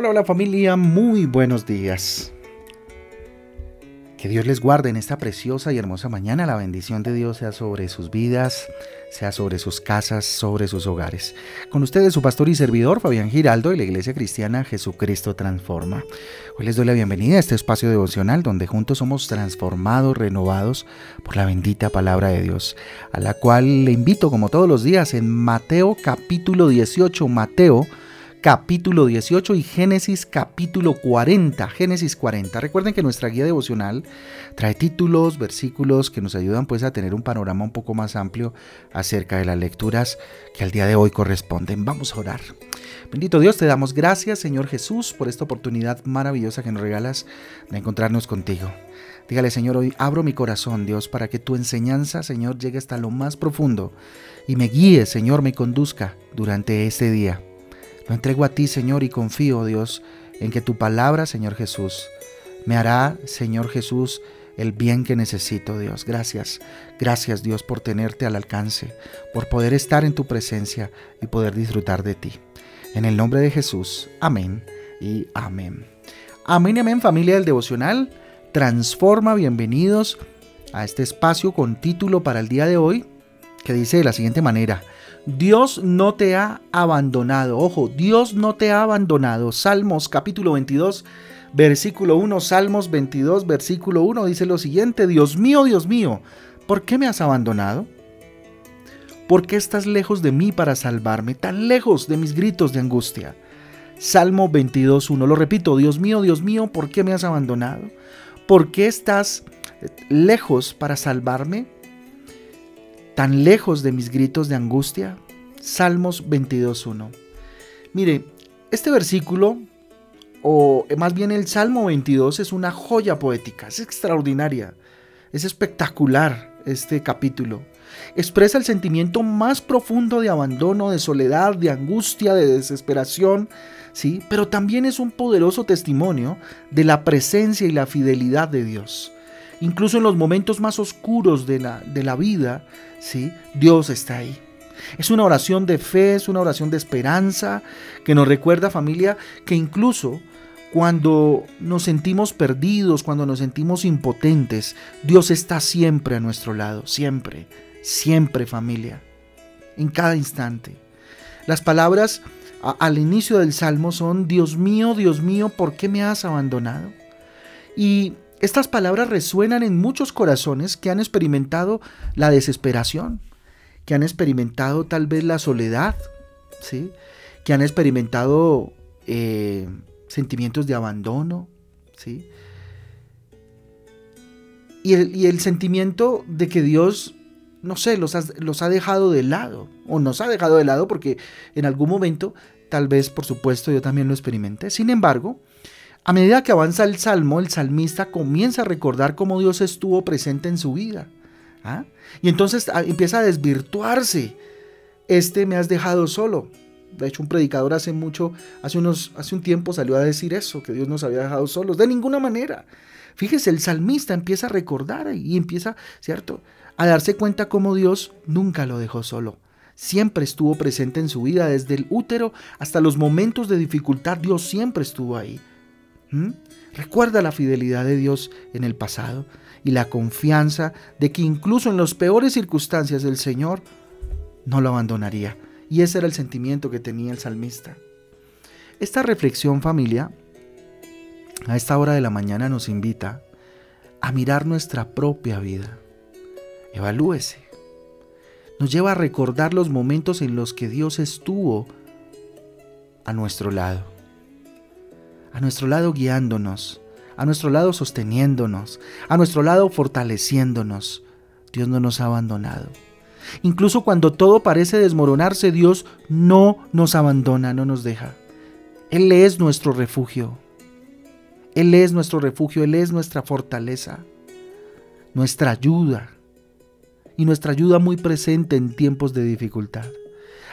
Hola, hola familia, muy buenos días. Que Dios les guarde en esta preciosa y hermosa mañana. La bendición de Dios sea sobre sus vidas, sea sobre sus casas, sobre sus hogares. Con ustedes su pastor y servidor Fabián Giraldo y la Iglesia Cristiana Jesucristo Transforma. Hoy les doy la bienvenida a este espacio devocional donde juntos somos transformados, renovados por la bendita palabra de Dios, a la cual le invito como todos los días en Mateo capítulo 18, Mateo capítulo 18 y Génesis capítulo 40. Génesis 40. Recuerden que nuestra guía devocional trae títulos, versículos que nos ayudan pues a tener un panorama un poco más amplio acerca de las lecturas que al día de hoy corresponden. Vamos a orar. Bendito Dios, te damos gracias Señor Jesús por esta oportunidad maravillosa que nos regalas de encontrarnos contigo. Dígale Señor, hoy abro mi corazón Dios para que tu enseñanza Señor llegue hasta lo más profundo y me guíe Señor, me conduzca durante este día. Lo entrego a ti, Señor, y confío, Dios, en que tu palabra, Señor Jesús, me hará, Señor Jesús, el bien que necesito, Dios. Gracias. Gracias, Dios, por tenerte al alcance, por poder estar en tu presencia y poder disfrutar de ti. En el nombre de Jesús. Amén y amén. Amén y amén, familia del devocional. Transforma, bienvenidos a este espacio con título para el día de hoy que dice de la siguiente manera. Dios no te ha abandonado. Ojo, Dios no te ha abandonado. Salmos capítulo 22, versículo 1. Salmos 22, versículo 1 dice lo siguiente. Dios mío, Dios mío, ¿por qué me has abandonado? ¿Por qué estás lejos de mí para salvarme? Tan lejos de mis gritos de angustia. Salmo 22, 1. Lo repito, Dios mío, Dios mío, ¿por qué me has abandonado? ¿Por qué estás lejos para salvarme? Tan lejos de mis gritos de angustia? Salmos 22.1. Mire, este versículo, o más bien el Salmo 22, es una joya poética, es extraordinaria, es espectacular este capítulo. Expresa el sentimiento más profundo de abandono, de soledad, de angustia, de desesperación, ¿sí? Pero también es un poderoso testimonio de la presencia y la fidelidad de Dios. Incluso en los momentos más oscuros de la, de la vida, ¿sí? Dios está ahí. Es una oración de fe, es una oración de esperanza que nos recuerda familia que incluso cuando nos sentimos perdidos, cuando nos sentimos impotentes, Dios está siempre a nuestro lado, siempre, siempre familia, en cada instante. Las palabras al inicio del Salmo son, Dios mío, Dios mío, ¿por qué me has abandonado? Y estas palabras resuenan en muchos corazones que han experimentado la desesperación, que han experimentado tal vez la soledad, ¿sí? que han experimentado eh, sentimientos de abandono, ¿sí? Y el, sentimiento de que Dios, no sé, los los ha dejado de lado, o nos ha dejado de lado porque en algún momento, tal vez por supuesto yo también lo experimenté. Sin embargo, a medida que avanza el salmo, el salmista comienza a recordar cómo Dios estuvo presente en su vida. ¿ah? Y entonces ah, empieza a desvirtuarse. Este me has dejado solo. De hecho, un predicador hace mucho, hace, unos, hace un tiempo salió a decir eso, que Dios nos había dejado solos. De ninguna manera. Fíjese, el salmista empieza a recordar y empieza, ¿cierto? A darse cuenta cómo Dios nunca lo dejó solo. Siempre estuvo presente en su vida, desde el útero hasta los momentos de dificultad, Dios siempre estuvo ahí. ¿Mm? Recuerda la fidelidad de Dios en el pasado y la confianza de que incluso en las peores circunstancias el Señor no lo abandonaría. Y ese era el sentimiento que tenía el salmista. Esta reflexión familia a esta hora de la mañana nos invita a mirar nuestra propia vida. Evalúese. Nos lleva a recordar los momentos en los que Dios estuvo a nuestro lado a nuestro lado guiándonos, a nuestro lado sosteniéndonos, a nuestro lado fortaleciéndonos. Dios no nos ha abandonado. Incluso cuando todo parece desmoronarse, Dios no nos abandona, no nos deja. Él es nuestro refugio. Él es nuestro refugio, Él es nuestra fortaleza, nuestra ayuda y nuestra ayuda muy presente en tiempos de dificultad.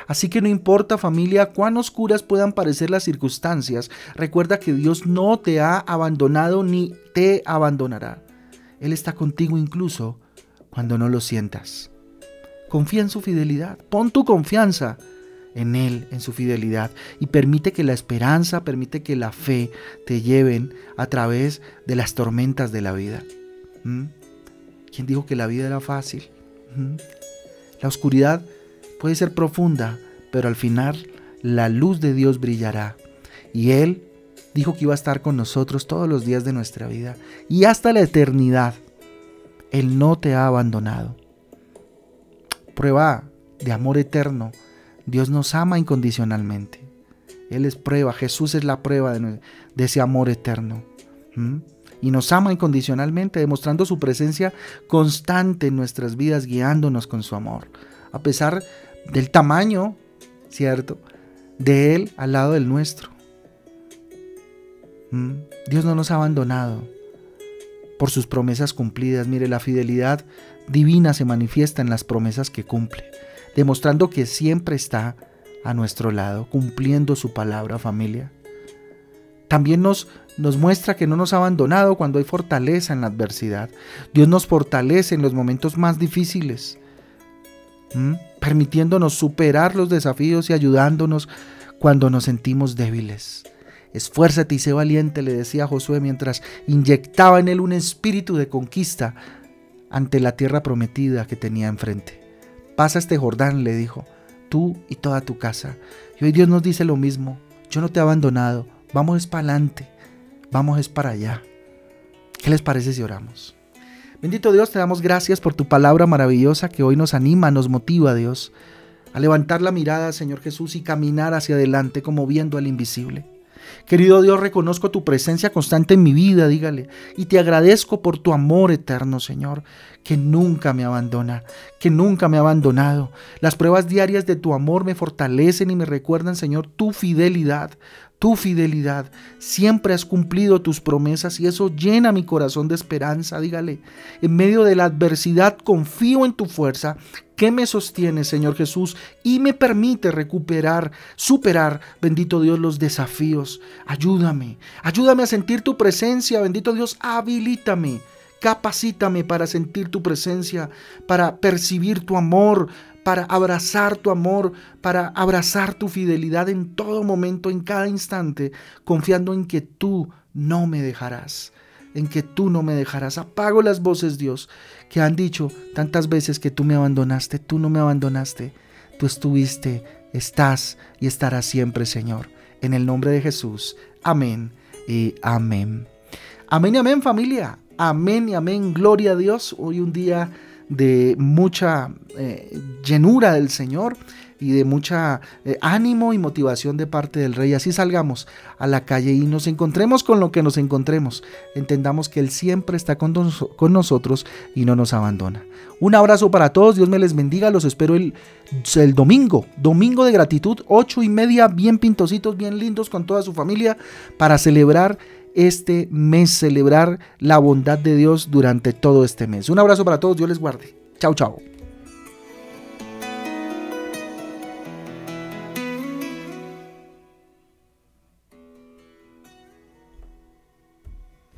Así que no importa familia cuán oscuras puedan parecer las circunstancias, recuerda que Dios no te ha abandonado ni te abandonará. Él está contigo incluso cuando no lo sientas. Confía en su fidelidad, pon tu confianza en Él, en su fidelidad, y permite que la esperanza, permite que la fe te lleven a través de las tormentas de la vida. ¿Mm? ¿Quién dijo que la vida era fácil? ¿Mm? La oscuridad puede ser profunda, pero al final la luz de Dios brillará. Y Él dijo que iba a estar con nosotros todos los días de nuestra vida y hasta la eternidad. Él no te ha abandonado. Prueba de amor eterno Dios nos ama incondicionalmente. Él es prueba, Jesús es la prueba de, ese amor eterno. Y nos ama incondicionalmente, demostrando su presencia constante en nuestras vidas, guiándonos con su amor. A pesar del tamaño, ¿cierto? De Él al lado del nuestro. Dios no nos ha abandonado por sus promesas cumplidas. Mire, la fidelidad divina se manifiesta en las promesas que cumple demostrando que siempre está a nuestro lado, cumpliendo su palabra, familia. También nos, nos muestra que no nos ha abandonado cuando hay fortaleza en la adversidad. Dios nos fortalece en los momentos más difíciles, permitiéndonos superar los desafíos y ayudándonos cuando nos sentimos débiles. Esfuérzate y sé valiente, le decía Josué mientras inyectaba en él un espíritu de conquista ante la tierra prometida que tenía enfrente. Pasa este Jordán, le dijo, tú y toda tu casa. Y hoy Dios nos dice lo mismo. Yo no te he abandonado. Vamos es para adelante. Vamos es para allá. ¿Qué les parece si oramos? Bendito Dios, te damos gracias por tu palabra maravillosa que hoy nos anima, nos motiva, Dios, a levantar la mirada, Señor Jesús, y caminar hacia adelante como viendo al invisible. Querido Dios, reconozco tu presencia constante en mi vida, dígale, y te agradezco por tu amor eterno, Señor, que nunca me abandona, que nunca me ha abandonado. Las pruebas diarias de tu amor me fortalecen y me recuerdan, Señor, tu fidelidad, tu fidelidad. Siempre has cumplido tus promesas y eso llena mi corazón de esperanza. Dígale, en medio de la adversidad confío en tu fuerza que me sostiene, Señor Jesús, y me permite recuperar, superar, bendito Dios, los desafíos. Ayúdame, ayúdame a sentir tu presencia, bendito Dios, habilítame. Capacítame para sentir tu presencia, para percibir tu amor, para abrazar tu amor, para abrazar tu fidelidad en todo momento, en cada instante, confiando en que tú no me dejarás, en que tú no me dejarás. Apago las voces, Dios, que han dicho tantas veces que tú me abandonaste, tú no me abandonaste, tú estuviste, estás y estarás siempre, Señor. En el nombre de Jesús. Amén y amén. Amén y amén familia. Amén y amén. Gloria a Dios. Hoy un día de mucha eh, llenura del Señor y de mucha eh, ánimo y motivación de parte del Rey. Así salgamos a la calle y nos encontremos con lo que nos encontremos. Entendamos que Él siempre está con, con nosotros y no nos abandona. Un abrazo para todos, Dios me les bendiga, los espero el, el domingo, domingo de gratitud, ocho y media, bien pintositos, bien lindos con toda su familia, para celebrar este mes, celebrar la bondad de Dios durante todo este mes. Un abrazo para todos, Dios les guarde. Chao, chao.